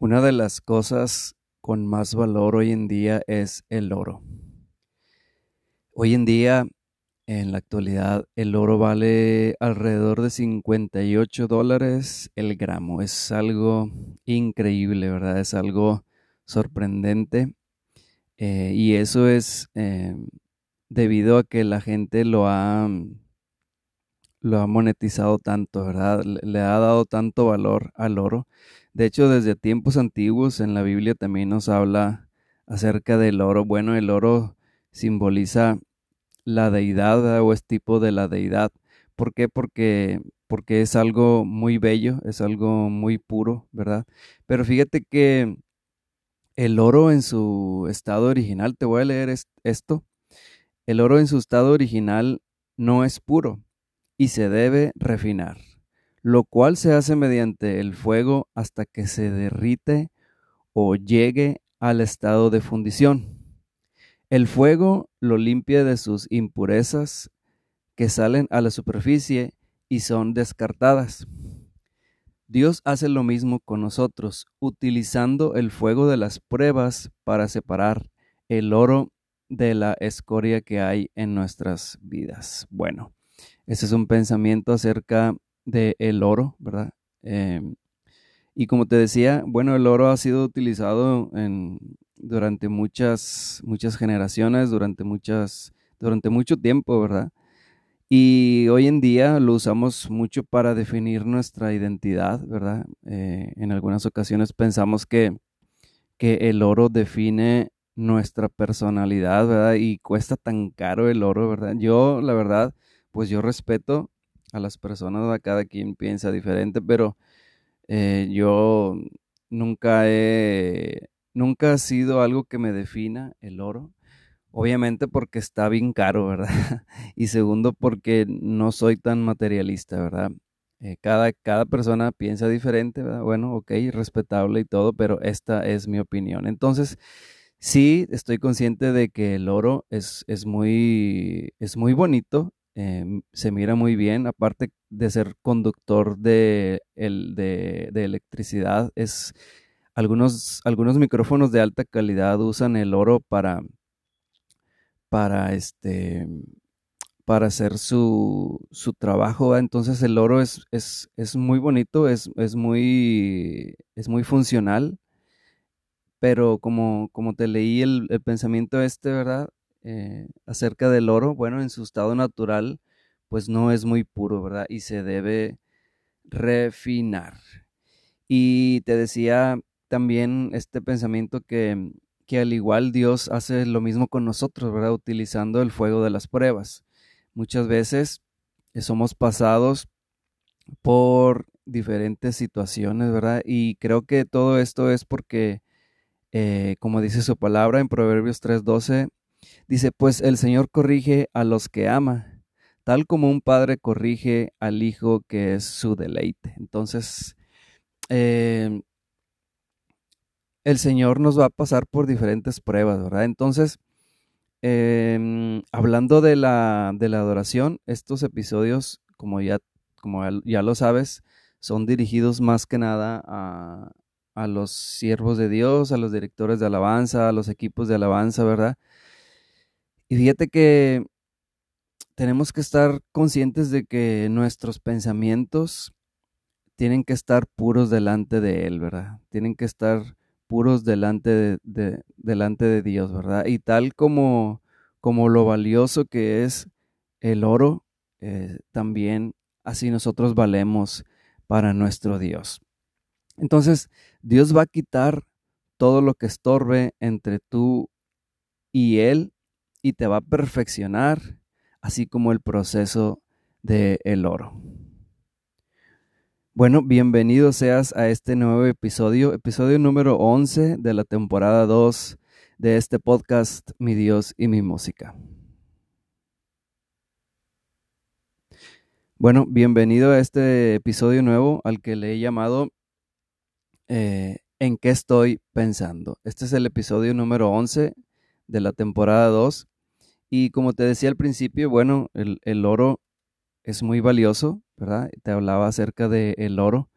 Una de las cosas con más valor hoy en día es el oro. Hoy en día, en la actualidad, el oro vale alrededor de 58 dólares el gramo. Es algo increíble, ¿verdad? Es algo sorprendente. Eh, y eso es eh, debido a que la gente lo ha, lo ha monetizado tanto, ¿verdad? Le ha dado tanto valor al oro de hecho, desde tiempos antiguos en la Biblia también nos habla acerca del oro. Bueno, el oro simboliza la deidad o es tipo de la deidad. ¿Por qué? Porque, porque es algo muy bello, es algo muy puro, ¿verdad? Pero fíjate que el oro en su estado original, te voy a leer esto, el oro en su estado original no es puro y se debe refinar lo cual se hace mediante el fuego hasta que se derrite o llegue al estado de fundición. El fuego lo limpia de sus impurezas que salen a la superficie y son descartadas. Dios hace lo mismo con nosotros, utilizando el fuego de las pruebas para separar el oro de la escoria que hay en nuestras vidas. Bueno, ese es un pensamiento acerca de el oro, ¿verdad? Em, y como te decía, bueno, el oro ha sido utilizado en, durante muchas, muchas generaciones, durante, muchas, durante mucho tiempo, ¿verdad? Y hoy en día lo usamos mucho para definir nuestra identidad, ¿verdad? Eh, en algunas ocasiones pensamos que, que el oro define nuestra personalidad, ¿verdad? Y cuesta tan caro el oro, ¿verdad? Yo, la verdad, pues yo respeto a las personas, cada quien piensa diferente, pero eh, yo nunca he, nunca ha sido algo que me defina el oro. Obviamente porque está bien caro, ¿verdad? y segundo porque no soy tan materialista, ¿verdad? Eh, cada, cada persona piensa diferente, ¿verdad? Bueno, ok, respetable y todo, pero esta es mi opinión. Entonces, sí, estoy consciente de que el oro es, es, muy, es muy bonito, Em, se mira muy bien, aparte de ser conductor de, el, de, electricidad, es algunos, algunos micrófonos de alta calidad usan el oro para, para este para hacer su, su trabajo. Entonces el oro es, es, es muy bonito, es, es, muy, es muy funcional. Pero como, como te leí el, el pensamiento este, ¿verdad? Eh, acerca del oro, bueno, en su estado natural, pues no es muy puro, ¿verdad? Y se debe refinar. Y te decía también este pensamiento que, que al igual Dios hace lo mismo con nosotros, ¿verdad? Utilizando el fuego de las pruebas. Muchas veces somos pasados por diferentes situaciones, ¿verdad? Y creo que todo esto es porque, eh, como dice su palabra en Proverbios 3:12, Dice, pues el Señor corrige a los que ama, tal como un padre corrige al hijo que es su deleite. Entonces, em, el Señor nos va a pasar por diferentes pruebas, ¿verdad? Entonces, em, hablando de la, de la adoración, estos episodios, como ya, como ya lo sabes, son dirigidos más que nada a, a los siervos de Dios, a los directores de alabanza, a los equipos de alabanza, ¿verdad? Y fíjate que tenemos que estar conscientes de que nuestros pensamientos tienen que estar puros delante de Él, ¿verdad? Tienen que estar puros delante de, delante de Dios, ¿verdad? Y tal como, como lo valioso que es el oro, eh, también así nosotros valemos para nuestro Dios. Entonces, Dios va a quitar todo lo que estorbe entre tú y Él y te va a perfeccionar, así como el proceso del el oro. Bueno, bienvenido seas a este nuevo episodio, episodio número 11 de la temporada 2 de este podcast Mi Dios y mi música. Bueno, bienvenido a este episodio nuevo al que le he llamado eh, ¿En qué estoy pensando? Este es el episodio número 11 de la temporada 2. Y como te decía al principio, bueno, el, oro es muy valioso, ¿verdad? Te hablaba acerca del el oro.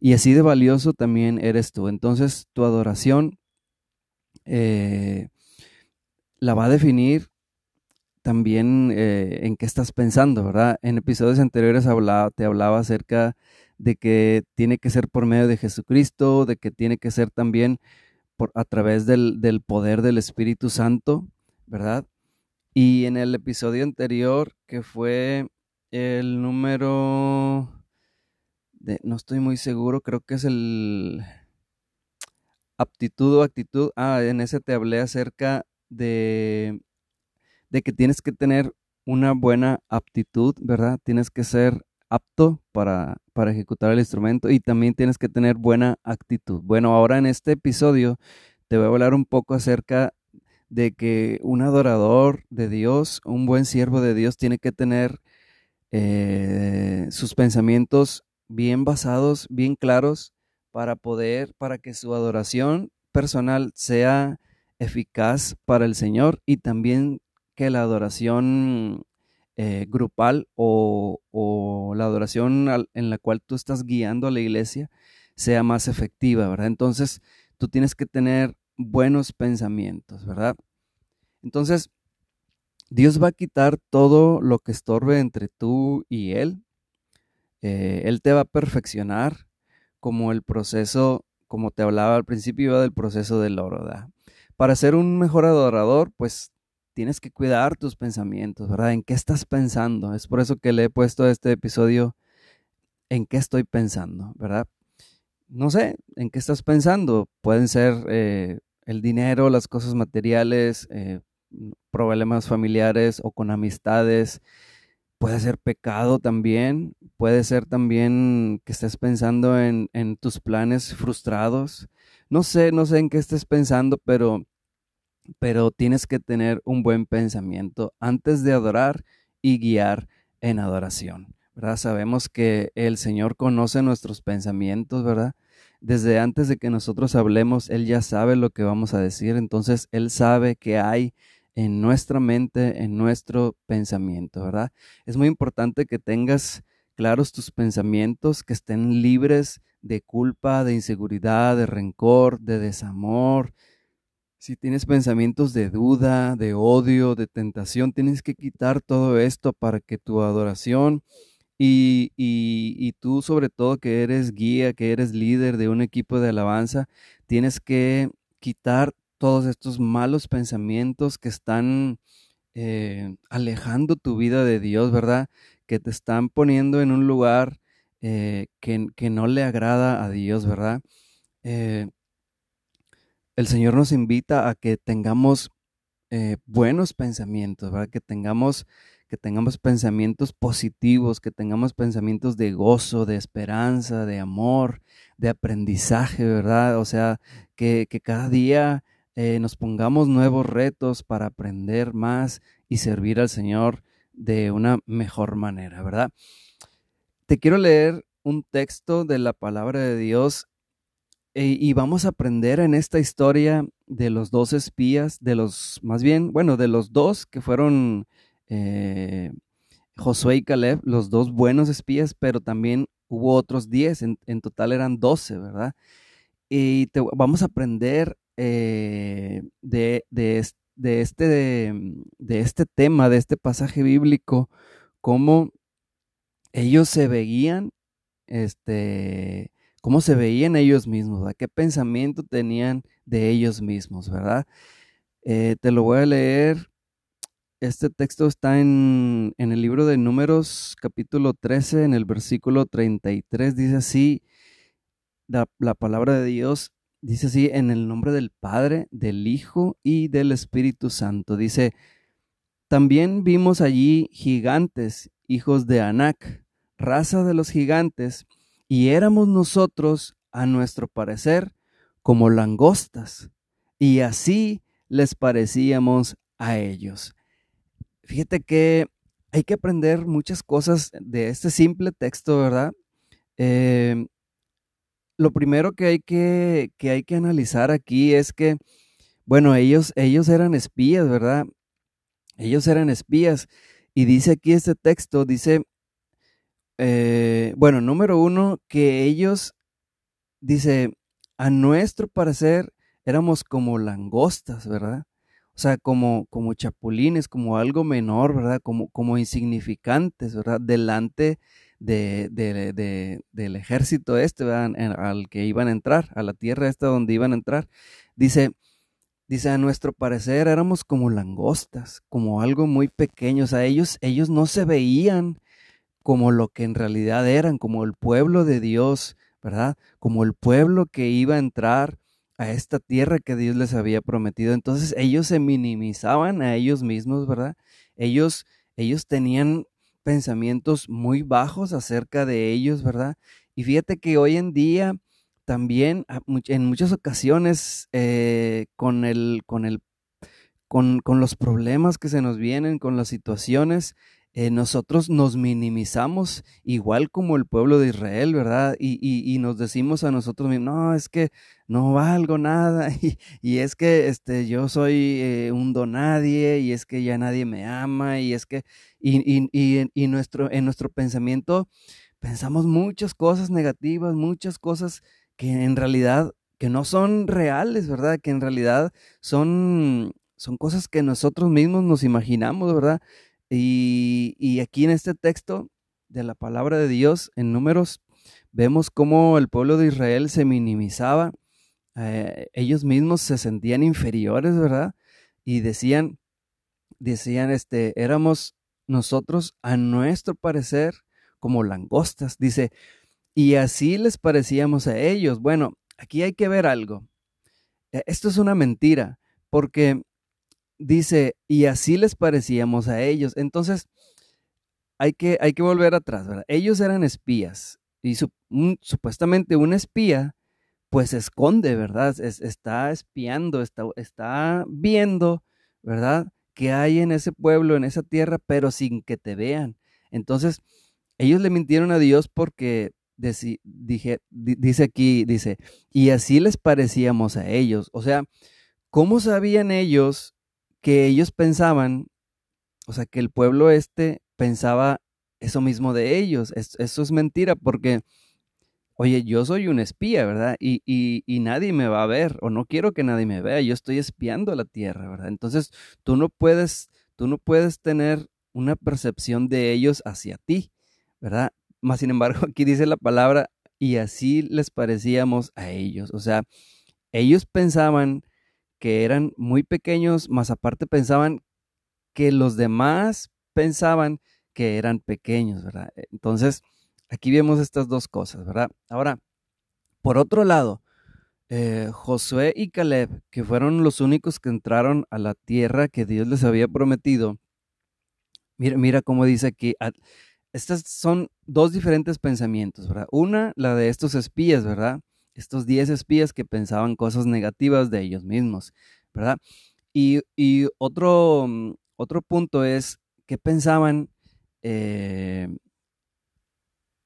Y así de valioso también eres tú. Entonces tu adoración eh, la va a definir también eh, en qué estás pensando, ¿verdad? En episodios anteriores hablaba, te hablaba acerca de que tiene que ser por medio de Jesucristo, de que tiene que ser también por, a través del, del poder del Espíritu Santo, ¿verdad? Y en el episodio anterior, que fue el número no estoy muy seguro, creo que es el aptitud o actitud. Ah, en ese te hablé acerca de, de que tienes que tener una buena aptitud, ¿verdad? Tienes que ser apto para, para ejecutar el instrumento y también tienes que tener buena actitud. Bueno, ahora en este episodio te voy a hablar un poco acerca de que un adorador de Dios, un buen siervo de Dios, tiene que tener eh, sus pensamientos bien basados, bien claros, para poder, para que su adoración personal sea eficaz para el Señor y también que la adoración eh, grupal o, o, la adoración en la cual tú estás guiando a la iglesia sea más efectiva, ¿verdad? Entonces, tú tienes que tener buenos pensamientos, ¿verdad? Entonces, Dios va a quitar todo lo que estorbe entre tú y Él eh, él te va a perfeccionar como el proceso, como te hablaba al principio, del proceso del oro. ¿verdad? Para ser un mejor adorador, pues tienes que cuidar tus pensamientos, ¿verdad? ¿En qué estás pensando? Es por eso que le he puesto este episodio, ¿en qué estoy pensando? ¿Verdad? No sé, ¿en qué estás pensando? Pueden ser eh, el dinero, las cosas materiales, eh, problemas familiares o con amistades, puede ser pecado también, puede ser también que estés pensando en, en, tus planes frustrados. No sé, no sé en qué estés pensando, pero, pero tienes que tener un buen pensamiento antes de adorar y guiar en adoración. ¿verdad? Sabemos que el Señor conoce nuestros pensamientos, ¿verdad? Desde antes de que nosotros hablemos, Él ya sabe lo que vamos a decir, entonces Él sabe que hay en nuestra mente, en nuestro pensamiento, ¿verdad? Es muy importante que tengas claros tus pensamientos, que estén libres de culpa, de inseguridad, de rencor, de desamor. Si tienes pensamientos de duda, de odio, de tentación, tienes que quitar todo esto para que tu adoración y, y, y, tú sobre todo que eres guía, que eres líder de un equipo de alabanza, tienes que quitar todos estos malos pensamientos que están eh, alejando tu vida de Dios, ¿verdad? Que te están poniendo en un lugar eh, que, no le agrada a Dios, ¿verdad? Eh, el Señor nos invita a que tengamos buenos pensamientos, ¿verdad? Que tengamos que tengamos pensamientos positivos, que tengamos pensamientos de gozo, de esperanza, de amor, de aprendizaje, ¿verdad? O sea, que, cada día eh, nos pongamos nuevos retos para aprender más y servir al Señor de una mejor manera, ¿verdad? Te quiero leer un texto de la palabra de Dios eh, y vamos a aprender en esta historia de los dos espías, de los, más bien, bueno, de los dos que fueron eh, Josué y Caleb, los dos buenos espías, pero también hubo otros diez, en, total eran doce, ¿verdad? Y te, vamos a aprender eh, de, de, este, de, este tema, de este pasaje bíblico, cómo ellos se veían, este, cómo se veían ellos mismos, qué pensamiento tenían de ellos mismos, ¿verdad? Eh, te lo voy a leer. Este texto está en, el libro de Números, capítulo 13, en el versículo 33. Dice así la, la palabra de Dios. Dice así, en el nombre del Padre, del Hijo y del Espíritu Santo. Dice, también vimos allí gigantes, hijos de Anac, raza de los gigantes, y éramos nosotros, a nuestro parecer, como langostas, y así les parecíamos a ellos. Fíjate que hay que aprender muchas cosas de este simple texto, ¿verdad? Eh, lo primero que hay que, que hay que analizar aquí es que, bueno, ellos, ellos eran espías, ¿verdad? Ellos eran espías. Y dice aquí este texto, dice, eh, bueno, número uno, que ellos dice, a nuestro parecer éramos como langostas, ¿verdad? O sea, como, como chapulines, como algo menor, ¿verdad? Como, como insignificantes, ¿verdad? Delante de, del ejército este, ¿verdad? al que iban a entrar, a la tierra esta donde iban a entrar. Dice, dice, a nuestro parecer éramos como langostas, como algo muy pequeño. O sea, ellos, ellos no se veían como lo que en realidad eran, como el pueblo de Dios, ¿verdad? Como el pueblo que iba a entrar a esta tierra que Dios les había prometido. Entonces ellos se minimizaban a ellos mismos, ¿verdad? Ellos, ellos tenían pensamientos muy bajos acerca de ellos, ¿verdad? Y fíjate que hoy en día también en muchas ocasiones eh, con el, con el con, con, los problemas que se nos vienen, con las situaciones, eh, nosotros nos minimizamos igual como el pueblo de Israel, ¿verdad? Y, nos decimos a nosotros mismos, no, es que no valgo nada y, es que este, yo soy eh, un donadie y es que ya nadie me ama y es que, y, nuestro, en nuestro pensamiento pensamos muchas cosas negativas, muchas cosas que en realidad que no son reales, ¿verdad? Que en realidad son, son cosas que nosotros mismos nos imaginamos, ¿verdad? Y, aquí en este texto de la palabra de Dios, en números, vemos cómo el pueblo de Israel se minimizaba, eh, ellos mismos se sentían inferiores, ¿verdad? Y decían, decían, este, éramos nosotros a nuestro parecer como langostas, dice, y así les parecíamos a ellos. Bueno, aquí hay que ver algo. E, esto es una mentira, porque dice, y así les parecíamos a ellos. Entonces, hay que, hay que volver atrás, ¿verdad? Ellos eran espías y supuestamente un espía, pues esconde, ¿verdad? está espiando, está, está viendo, ¿verdad? Que hay en ese pueblo, en esa tierra, pero sin que te vean. Entonces, ellos le mintieron a Dios porque dice aquí, dice, y así les parecíamos a ellos. O sea, ¿cómo sabían ellos que ellos pensaban, o sea, que el pueblo este pensaba eso mismo de ellos. eso es mentira porque, oye, yo soy un espía, ¿verdad? Y, y, nadie me va a ver o no quiero que nadie me vea. Yo estoy espiando la tierra, ¿verdad? Entonces, tú no puedes, tú no puedes tener una percepción de ellos hacia ti, ¿verdad? Más sin embargo, aquí dice la palabra, y así les parecíamos a ellos. O sea, ellos pensaban que eran muy pequeños, más aparte pensaban que los demás pensaban que eran pequeños, ¿verdad? Entonces, aquí vemos estas dos cosas, ¿verdad? Ahora, por otro lado, eh, Josué y Caleb, que fueron los únicos que entraron a la tierra que Dios les había prometido, mira, mira cómo dice aquí, estos son dos diferentes pensamientos, ¿verdad? Una, la de estos espías, ¿verdad? Estos 10 espías que pensaban cosas negativas de ellos mismos, ¿verdad? Y, otro, mm, otro punto es que pensaban eh,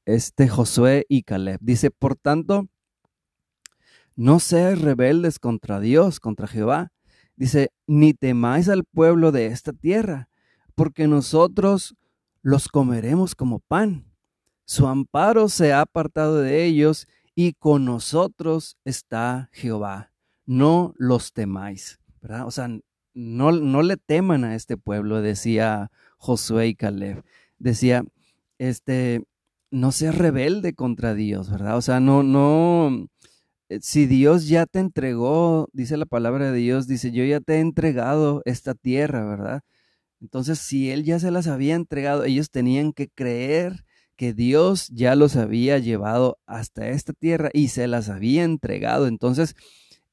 este Josué y Caleb. Dice, por tanto, no seas rebeldes contra Dios, contra Jehová. Dice, ni temáis al pueblo de esta tierra, porque nosotros los comeremos como pan. Su amparo se ha apartado de ellos y con nosotros está Jehová. No los temáis, ¿verdad? O sea, no, no le teman a este pueblo, decía Josué y Caleb. Decía, este, no seas rebelde contra Dios, ¿verdad? O sea, no, no, eh, si Dios ya te entregó, dice la palabra de Dios, dice, yo ya te he entregado esta tierra, ¿verdad? Entonces, si Él ya se las había entregado, ellos tenían que creer que Dios ya los había llevado hasta esta tierra y se las había entregado. Entonces,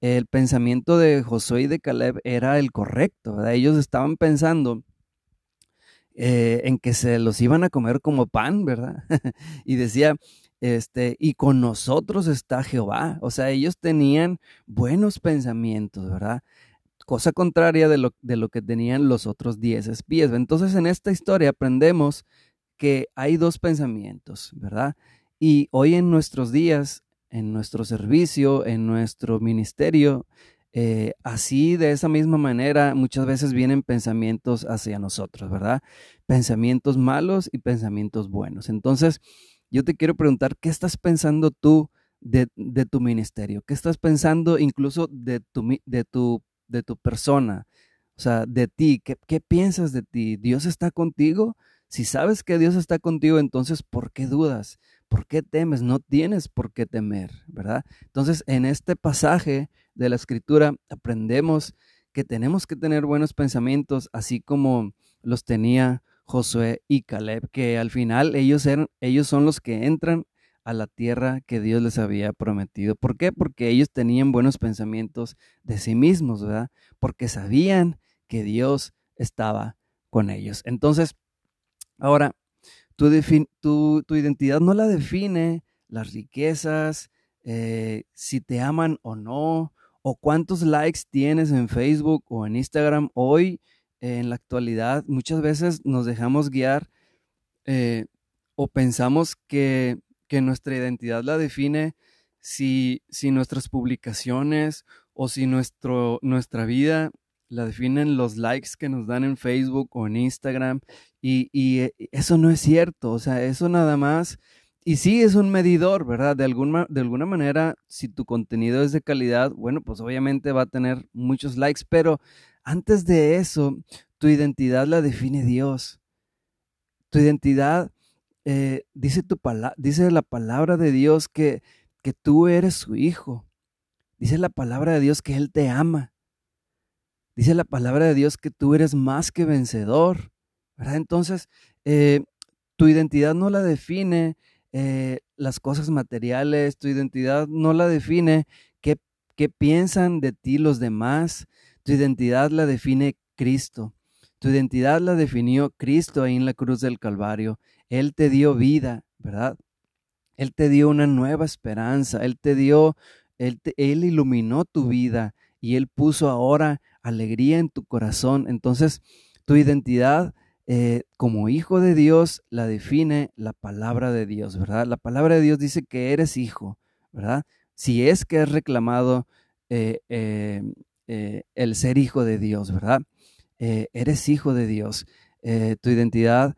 el pensamiento de Josué y de Caleb era el correcto, Ellos estaban pensando eh, en que se los iban a comer como pan, ¿verdad? y decía, este, y con nosotros está Jehová. O sea, ellos tenían buenos pensamientos, ¿verdad? Cosa contraria de lo, de lo que tenían los otros diez espías. Entonces, en esta historia aprendemos que hay dos pensamientos, ¿verdad? Y hoy en nuestros días, en nuestro servicio, en nuestro ministerio, eh, así de esa misma manera muchas veces vienen pensamientos hacia nosotros, ¿verdad? Pensamientos malos y pensamientos buenos. Entonces, yo te quiero preguntar, ¿qué estás pensando tú de, tu ministerio? ¿Qué estás pensando incluso de tu, de tu, de tu persona? O sea, de ti, ¿qué, ¿qué piensas de ti? ¿Dios está contigo? Si sabes que Dios está contigo, entonces, ¿por qué dudas? ¿Por qué temes? No tienes por qué temer, ¿verdad? Entonces, en este pasaje de la escritura aprendemos que tenemos que tener buenos pensamientos, así como los tenía Josué y Caleb, que al final ellos, eran, ellos son los que entran a la tierra que Dios les había prometido. ¿Por qué? Porque ellos tenían buenos pensamientos de sí mismos, ¿verdad? Porque sabían que Dios estaba con ellos. Entonces, ahora, tu, tu, identidad no la define las riquezas, eh, si te aman o no, o cuántos likes tienes en Facebook o en Instagram. Hoy, en la actualidad, muchas veces nos dejamos guiar eh, o pensamos que, que, nuestra identidad la define si, si nuestras publicaciones o si nuestro, nuestra vida la definen los likes que nos dan en Facebook o en Instagram y, eh, eso no es cierto, o sea, eso nada más, y sí es un medidor, ¿verdad? De alguna, de alguna manera, si tu contenido es de calidad, bueno, pues obviamente va a tener muchos likes, pero antes de eso, tu identidad la define Dios. Tu identidad, eh, dice, tu dice la palabra de Dios que, que tú eres su hijo. Dice la palabra de Dios que Él te ama. Dice la palabra de Dios que tú eres más que vencedor. Entonces, eh, tu identidad no la define eh, las cosas materiales, tu identidad no la define qué, piensan de ti los demás, tu identidad la define Cristo. Tu identidad la definió Cristo ahí en la cruz del Calvario. Él te dio vida, ¿verdad? Él te dio una nueva esperanza, Él te dio, él iluminó tu vida y Él puso ahora alegría en tu corazón. Entonces, tu identidad eh, como hijo de Dios la define la palabra de Dios, ¿verdad? La palabra de Dios dice que eres hijo, ¿verdad? Si es que has reclamado eh, eh, el ser hijo de Dios, ¿verdad? eres hijo de Dios. tu identidad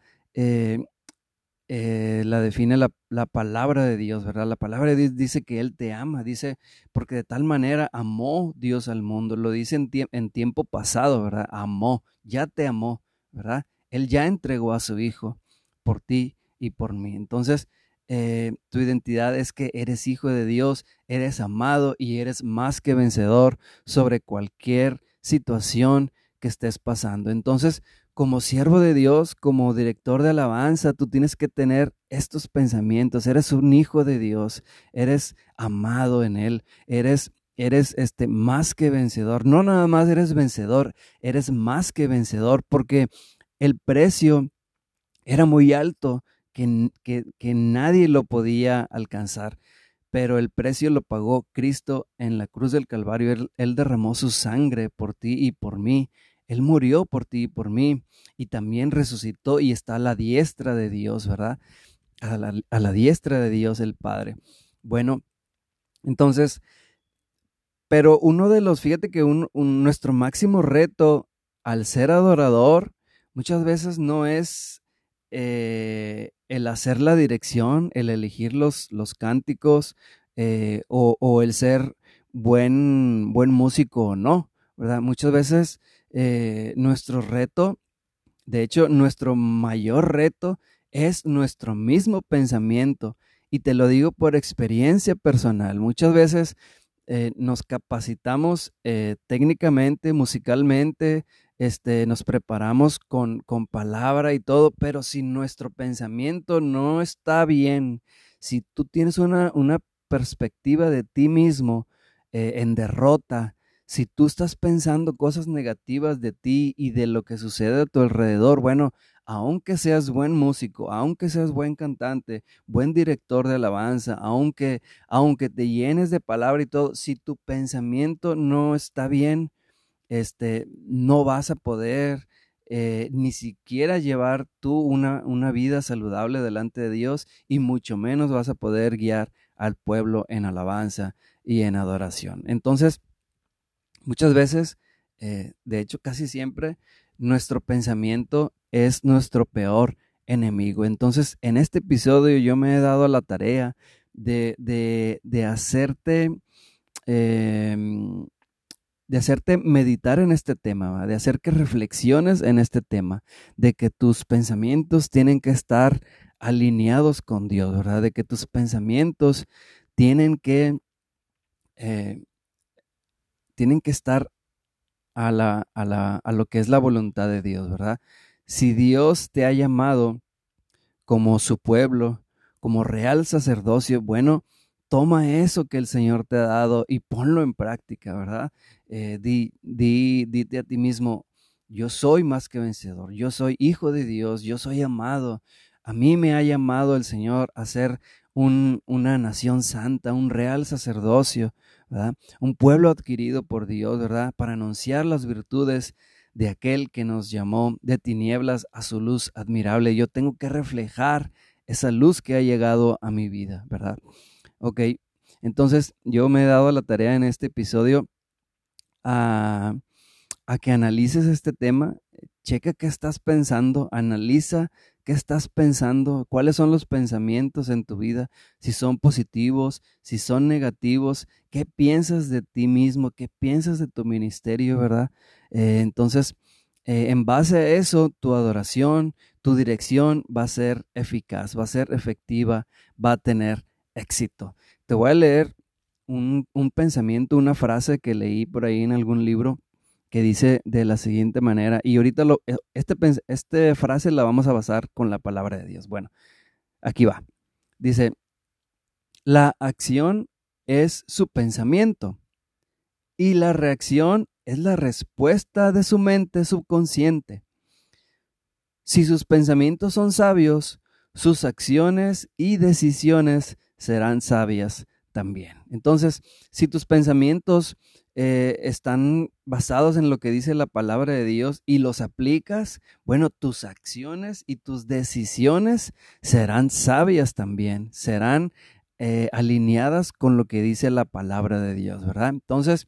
eh, la define la, palabra de Dios, ¿verdad? La palabra de Dios dice que Él te ama, dice, porque de tal manera amó Dios al mundo, lo dice en, en tiempo pasado, ¿verdad? Amó, ya te amó, ¿verdad? Él ya entregó a su Hijo por ti y por mí. Entonces, eh, tu identidad es que eres hijo de Dios, eres amado y eres más que vencedor sobre cualquier situación que estés pasando. Entonces, como siervo de Dios, como director de alabanza, tú tienes que tener estos pensamientos. Eres un hijo de Dios, eres amado en Él, eres, eres este, más que vencedor. No nada más eres vencedor, eres más que vencedor porque el precio era muy alto que, que, nadie lo podía alcanzar pero el precio lo pagó Cristo en la cruz del Calvario. él, derramó su sangre por ti y por mí. Él murió por ti y por mí y también resucitó y está a la diestra de Dios, ¿verdad? A la, diestra de Dios el Padre. Bueno, entonces, pero uno de los, fíjate que nuestro máximo reto al ser adorador muchas veces no es eh, el hacer la dirección, el elegir los, los cánticos eh, o, o, el ser buen, buen músico o no, ¿verdad? Muchas veces eh, nuestro reto, de hecho, nuestro mayor reto es nuestro mismo pensamiento. Y te lo digo por experiencia personal. Muchas veces eh, nos capacitamos eh, técnicamente, musicalmente, este, nos preparamos con, con, palabra y todo, pero si nuestro pensamiento no está bien, si tú tienes una, una perspectiva de ti mismo en derrota, si tú estás pensando cosas negativas de ti y de lo que sucede a tu alrededor, bueno, aunque seas buen músico, aunque seas buen cantante, buen director de alabanza, aunque, aunque te llenes de palabra y todo, si tu pensamiento no está bien, este, no vas a poder eh, ni siquiera llevar tú una, una vida saludable delante de Dios y mucho menos vas a poder guiar al pueblo en alabanza y en adoración. Entonces, Muchas veces, eh, de hecho casi siempre, nuestro pensamiento es nuestro peor enemigo. Entonces, en este episodio yo me he dado la tarea de, de, hacerte, em, de hacerte meditar en este tema, de hacer que reflexiones en este tema, de que tus pensamientos tienen que estar alineados con Dios, ¿verdad? De que tus pensamientos tienen que, eh, tienen que estar a, la, a, la, a lo que es la voluntad de Dios, ¿verdad? Si Dios te ha llamado como su pueblo, como real sacerdocio, bueno, toma eso que el Señor te ha dado y ponlo en práctica, ¿verdad? Eh, di, di, dite a ti mismo, yo soy más que vencedor, yo soy hijo de Dios, yo soy amado. A mí me ha llamado el Señor a ser un, una nación santa, un real sacerdocio, Un pueblo adquirido por Dios, ¿verdad? Para anunciar las virtudes de aquel que nos llamó de tinieblas a su luz admirable. Yo tengo que reflejar esa luz que ha llegado a mi vida, ¿verdad? Ok, entonces yo me he dado la tarea en este episodio a, a que analices este tema, checa qué estás pensando, analiza qué estás pensando, cuáles son los pensamientos en tu vida, si son positivos, si son negativos, qué piensas de ti mismo, qué piensas de tu ministerio, ¿verdad? Eh, entonces, eh, en base a eso, tu adoración, tu dirección va a ser eficaz, va a ser efectiva, va a tener éxito. Te voy a leer un, un pensamiento, una frase que leí por ahí en algún libro que dice de la siguiente manera, y ahorita lo, eh, este, esta frase la vamos a basar con la palabra de Dios. Bueno, aquí va. Dice, la acción es su pensamiento y la reacción es la respuesta de su mente subconsciente. Si sus pensamientos son sabios, sus acciones y decisiones serán sabias también. Entonces, si tus pensamientos eh, están basados en lo que dice la palabra de Dios y los aplicas, bueno, tus acciones y tus decisiones serán sabias también, serán eh, alineadas con lo que dice la palabra de Dios, ¿verdad? Entonces,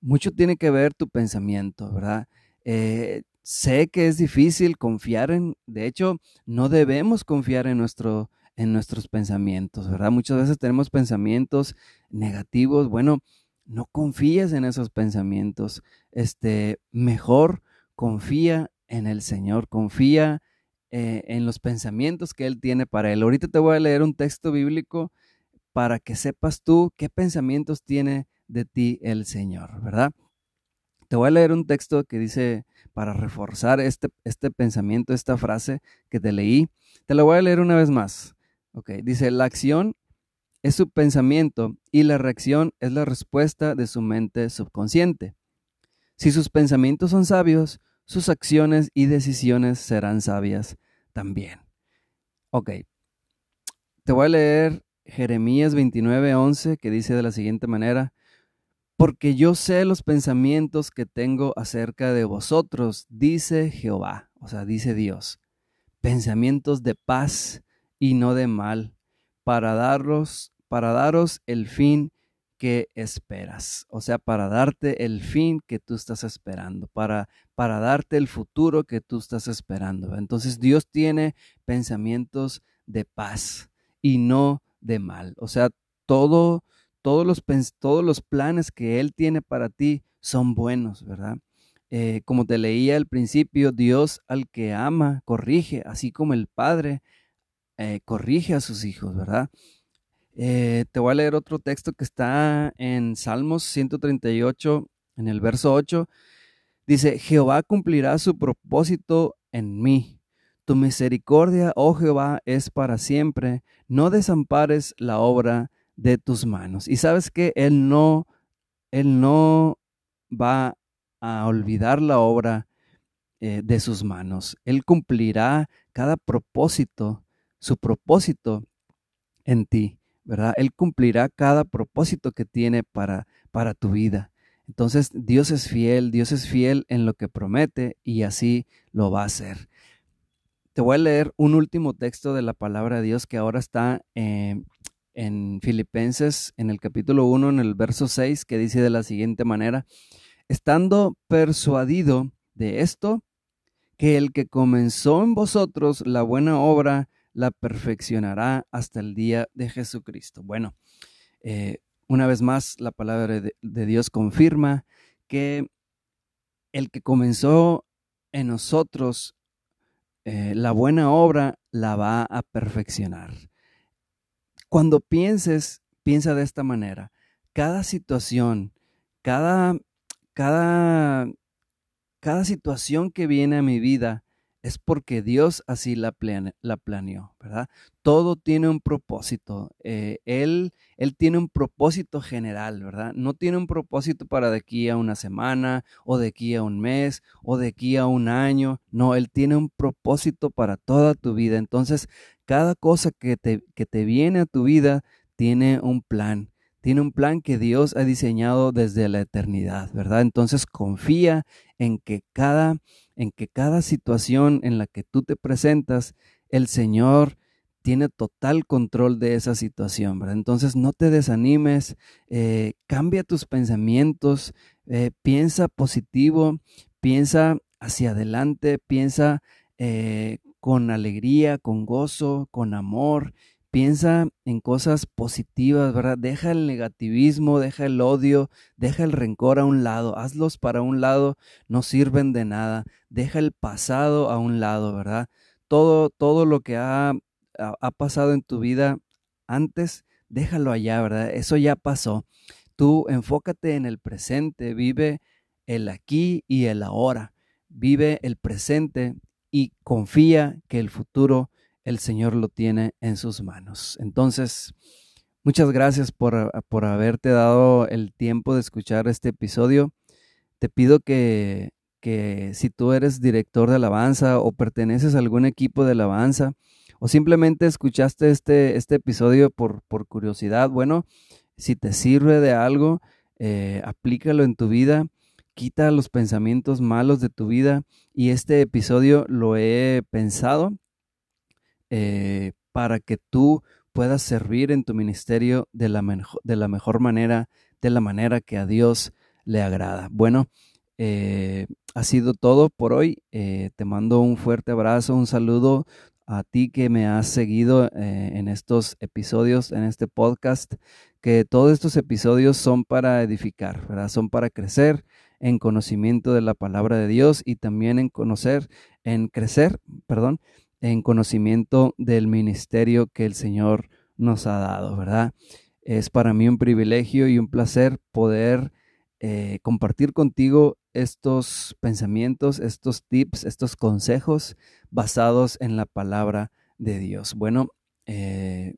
mucho tiene que ver tu pensamiento, ¿verdad? Eh, sé que es difícil confiar en, de hecho, no debemos confiar en en nuestros pensamientos, ¿verdad? Muchas veces tenemos pensamientos negativos, bueno, no confíes en esos pensamientos. Este, mejor confía en el Señor, confía eh, en los pensamientos que Él tiene para Él. Ahorita te voy a leer un texto bíblico para que sepas tú qué pensamientos tiene de ti el Señor, ¿verdad? Te voy a leer un texto que dice, para reforzar este, este pensamiento, esta frase que te leí, te lo voy a leer una vez más. Ok, dice, la acción es su pensamiento y la reacción es la respuesta de su mente subconsciente. Si sus pensamientos son sabios, sus acciones y decisiones serán sabias también. Ok, te voy a leer Jeremías 29:11 que dice de la siguiente manera, porque yo sé los pensamientos que tengo acerca de vosotros, dice Jehová, o sea, dice Dios, pensamientos de paz y no de mal, para daros, para daros el fin que esperas, o sea, para darte el fin que tú estás esperando, para, para darte el futuro que tú estás esperando. Entonces Dios tiene pensamientos de paz y no de mal. O sea, todo, todos, los, todos los planes que Él tiene para ti son buenos, ¿verdad? Eh, como te leía al principio, Dios al que ama, corrige, así como el Padre eh, corrige a sus hijos, ¿verdad? Eh, te voy a leer otro texto que está en Salmos 138, en el verso 8. Dice, Jehová cumplirá su propósito en mí. Tu misericordia, oh Jehová, es para siempre. No desampares la obra de tus manos. Y sabes que Él no, Él no va a olvidar la obra eh, de sus manos. Él cumplirá cada propósito su propósito en ti, ¿verdad? Él cumplirá cada propósito que tiene para, para tu vida. Entonces Dios es fiel, Dios es fiel en lo que promete y así lo va a hacer. Te voy a leer un último texto de la palabra de Dios que ahora está eh, en Filipenses, en el capítulo 1, en el verso 6, que dice de la siguiente manera, estando persuadido de esto, que el que comenzó en vosotros la buena obra, la perfeccionará hasta el día de Jesucristo. Bueno, eh, una vez más, la palabra de, Dios confirma que el que comenzó en nosotros eh, la buena obra la va a perfeccionar. Cuando pienses, piensa de esta manera. Cada situación, cada, cada, cada situación que viene a mi vida es porque Dios así la, la planeó, ¿verdad? Todo tiene un propósito. Eh, él, él tiene un propósito general, ¿verdad? No tiene un propósito para de aquí a una semana, o de aquí a un mes, o de aquí a un año. No, Él tiene un propósito para toda tu vida. Entonces, cada cosa que te, que te viene a tu vida tiene un plan tiene un plan que Dios ha diseñado desde la eternidad, ¿verdad? Entonces confía en que cada en que cada situación en la que tú te presentas, el Señor tiene total control de esa situación, ¿verdad? Entonces no te desanimes, eh, cambia tus pensamientos, eh, piensa positivo, piensa hacia adelante, piensa eh, con alegría, con gozo, con amor, Piensa en cosas positivas, ¿verdad? Deja el negativismo, deja el odio, deja el rencor a un lado, hazlos para un lado, no sirven de nada. Deja el pasado a un lado, ¿verdad? Todo, todo lo que ha, ha pasado en tu vida antes, déjalo allá, ¿verdad? Eso ya pasó. Tú enfócate en el presente, vive el aquí y el ahora. Vive el presente y confía que el futuro el Señor lo tiene en sus manos. Entonces, muchas gracias por, por haberte dado el tiempo de escuchar este episodio. Te pido que, que si tú eres director de alabanza o perteneces a algún equipo de alabanza o simplemente escuchaste este, este episodio por, por curiosidad, bueno, si te sirve de algo, eh, aplícalo en tu vida, quita los pensamientos malos de tu vida y este episodio lo he pensado eh, para que tú puedas servir en tu ministerio de la, de la, mejor manera, de la manera que a Dios le agrada. Bueno, eh, ha sido todo por hoy. Eh, te mando un fuerte abrazo, un saludo a ti que me has seguido en estos episodios, en este podcast, que todos estos episodios son para edificar, ¿verdad? Son para crecer en conocimiento de la palabra de Dios y también en conocer, en crecer, perdón, en conocimiento del ministerio que el Señor nos ha dado, ¿verdad? Es para mí un privilegio y un placer poder eh, compartir contigo estos pensamientos, estos tips, estos consejos basados en la palabra de Dios. Bueno, eh,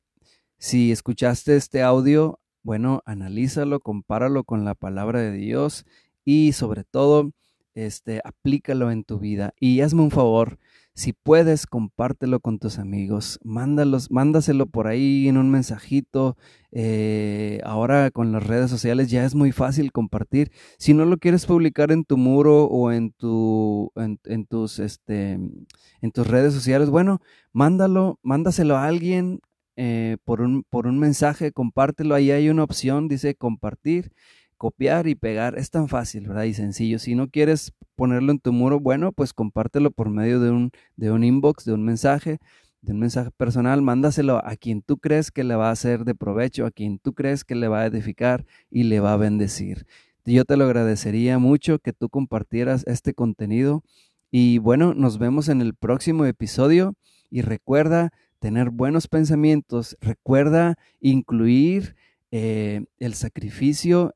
si escuchaste este audio, bueno, analízalo, compáralo con la palabra de Dios y sobre todo, este, aplícalo en tu vida. Y hazme un favor, si puedes, compártelo con tus amigos, mándalos, mándaselo por ahí en un mensajito. Eh, ahora con las redes sociales ya es muy fácil compartir. Si no lo quieres publicar en tu muro o en, tu, en, tus, este, en tus redes sociales, bueno, mándalo, mándaselo a alguien eh, por, un, por un mensaje, compártelo. Ahí hay una opción, dice compartir copiar y pegar es tan fácil, ¿verdad? Y sencillo. Si no quieres ponerlo en tu muro, bueno, pues compártelo por medio de un, de un inbox, de un mensaje, de un mensaje personal, mándaselo a quien tú crees que le va a ser de provecho, a quien tú crees que le va a edificar y le va a bendecir. Yo te lo agradecería mucho que tú compartieras este contenido y bueno, nos vemos en el próximo episodio y recuerda tener buenos pensamientos, recuerda incluir eh, el sacrificio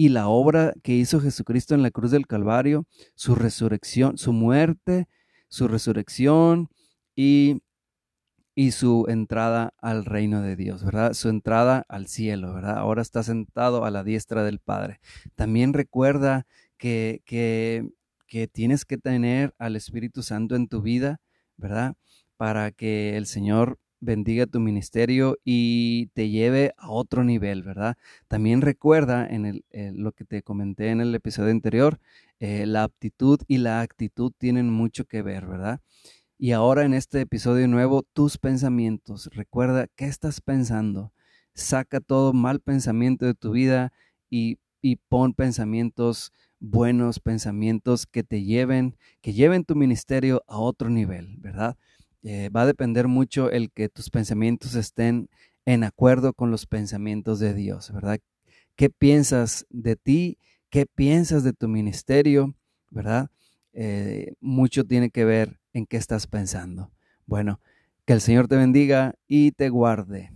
y la obra que hizo Jesucristo en la cruz del Calvario, su resurrección, su muerte, su resurrección y, y su entrada al reino de Dios, ¿verdad? Su entrada al cielo, ¿verdad? Ahora está sentado a la diestra del Padre. También recuerda que, que, que tienes que tener al Espíritu Santo en tu vida, ¿verdad? Para que el Señor bendiga tu ministerio y te lleve a otro nivel, ¿verdad? También recuerda en el, eh, lo que te comenté en el episodio anterior, eh, la aptitud y la actitud tienen mucho que ver, ¿verdad? Y ahora en este episodio nuevo, tus pensamientos. Recuerda qué estás pensando. Saca todo mal pensamiento de tu vida y, y pon pensamientos buenos, pensamientos que te lleven, que lleven tu ministerio a otro nivel, ¿verdad? Eh, va a depender mucho el que tus pensamientos estén en acuerdo con los pensamientos de Dios, ¿verdad? ¿Qué piensas de ti? ¿Qué piensas de tu ministerio? ¿Verdad? Eh, mucho tiene que ver en qué estás pensando. Bueno, que el Señor te bendiga y te guarde.